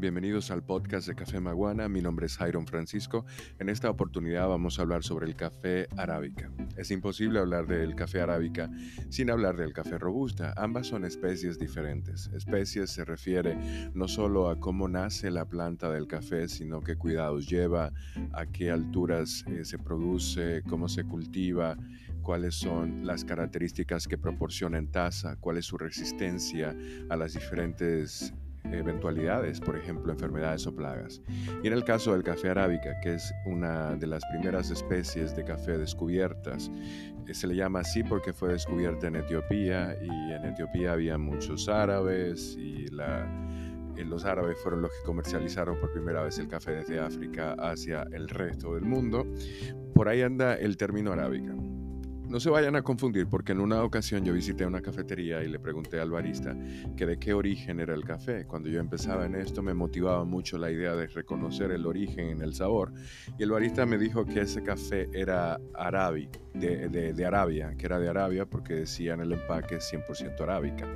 Bienvenidos al podcast de Café Maguana. Mi nombre es Jairon Francisco. En esta oportunidad vamos a hablar sobre el café arábica. Es imposible hablar del café arábica sin hablar del café robusta. Ambas son especies diferentes. Especies se refiere no solo a cómo nace la planta del café, sino qué cuidados lleva, a qué alturas eh, se produce, cómo se cultiva, cuáles son las características que proporciona en taza, cuál es su resistencia a las diferentes eventualidades, por ejemplo, enfermedades o plagas. Y en el caso del café arábica, que es una de las primeras especies de café descubiertas, eh, se le llama así porque fue descubierta en Etiopía y en Etiopía había muchos árabes y eh, los árabes fueron los que comercializaron por primera vez el café desde África hacia el resto del mundo. Por ahí anda el término arábica. No se vayan a confundir porque en una ocasión yo visité una cafetería y le pregunté al barista que de qué origen era el café. Cuando yo empezaba en esto me motivaba mucho la idea de reconocer el origen en el sabor y el barista me dijo que ese café era arábico de, Arabia, que era de Arabia porque decía en el empaque 100% arábica.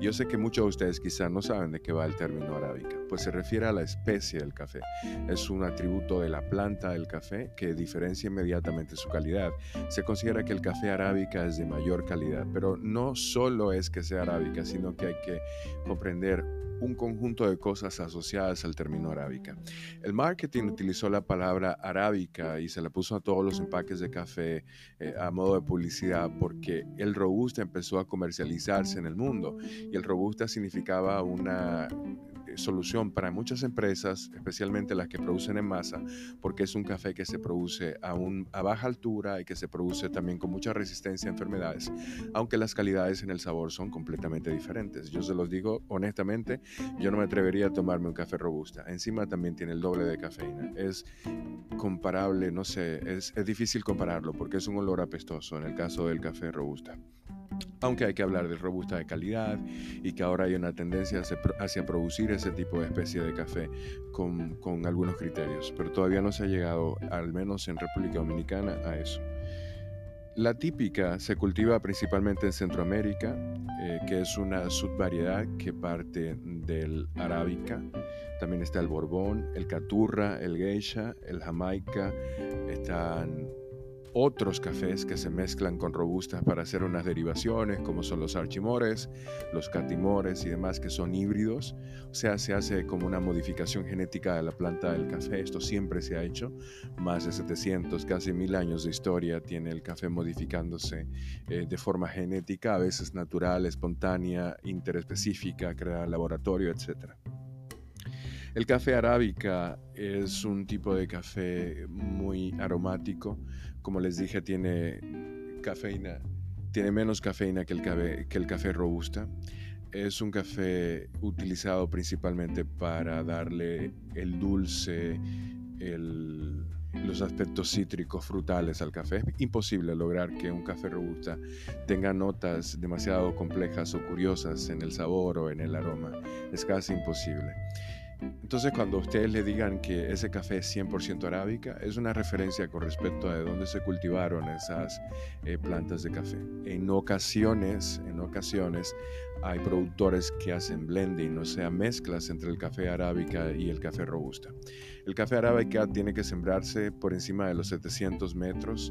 Yo sé que muchos de ustedes quizás no saben de qué va el término arábica, pues se refiere a la especie del café. Es un atributo de la planta del café que diferencia inmediatamente su calidad. Se considera que el café arábica es de mayor calidad, pero no solo es que sea arábica, sino que hay que comprender un conjunto de cosas asociadas al término arábica. El marketing utilizó la palabra arábica y se la puso a todos los empaques de café eh, a modo de publicidad porque el robusta empezó a comercializarse en el mundo y el robusta significaba una solución para muchas empresas, especialmente las que producen en masa, porque es un café que se produce a, a baja altura y que se produce también con mucha resistencia a enfermedades, aunque las calidades en el sabor son completamente diferentes. Yo se los digo honestamente, yo no me atrevería a tomarme un café robusta. Encima también tiene el doble de cafeína. Es comparable, no sé, es, es difícil compararlo porque es un olor apestoso en el caso del café robusta aunque hay que hablar de robusta de calidad y que ahora hay una tendencia hacia producir ese tipo de especie de café con, algunos criterios, pero todavía no se ha llegado, al menos en República Dominicana, a eso. La típica se cultiva principalmente en Centroamérica, eh, que es una subvariedad que parte del arábica. También está el borbón, el caturra, el geisha, el jamaica, están otros cafés que se mezclan con robustas para hacer unas derivaciones, como son los archimores, los catimores y demás, que son híbridos. O sea, se hace como una modificación genética de la planta del café. Esto siempre se ha hecho. Más de 700, casi mil años de historia tiene el café modificándose eh, de forma genética, a veces natural, espontánea, interespecífica, creada laboratorio, etc. El café arábica es un tipo de café muy aromático. Como les dije, tiene cafeína, tiene menos cafeína que el café, que el café robusta. Es un café utilizado principalmente para darle el dulce, los aspectos cítricos, frutales al café. Es imposible lograr que un café robusta tenga notas demasiado complejas o curiosas en el sabor o en el aroma. Es casi imposible. Entonces, cuando ustedes le digan que ese café es 100% arábica, es una referencia con respecto a de dónde se cultivaron esas eh, plantas de café. En ocasiones, en ocasiones, hay productores que hacen blending, o sea, mezclas entre el café arábica y el café robusta. El café arábica tiene que sembrarse por encima de los 700 metros.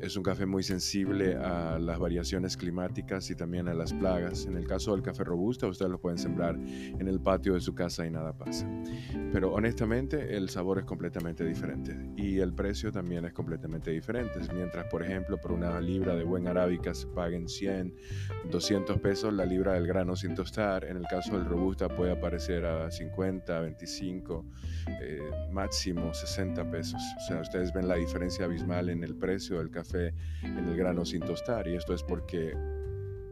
Es un café muy sensible a las variaciones climáticas y también a las plagas. En el caso del café robusta, ustedes lo pueden sembrar en el patio de su casa y nada pasa. Pero honestamente, el sabor es completamente diferente y el precio también es completamente diferente. Mientras, por ejemplo, por una libra de buen arábica se paguen 100, 200 pesos la libra del grano sin tostar, en el caso del robusta puede aparecer a 50, 25 máximo 60 pesos. O sea, ustedes ven la diferencia abismal en el precio del café en el grano sin tostar y esto es porque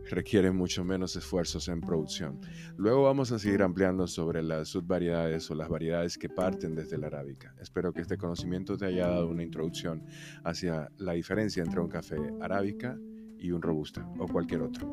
requiere mucho menos esfuerzos en producción. Luego vamos a seguir ampliando sobre las subvariedades o las variedades que parten desde la arábica. Espero que este conocimiento te haya dado una introducción hacia la diferencia entre un café arábica y un robusta o cualquier otro.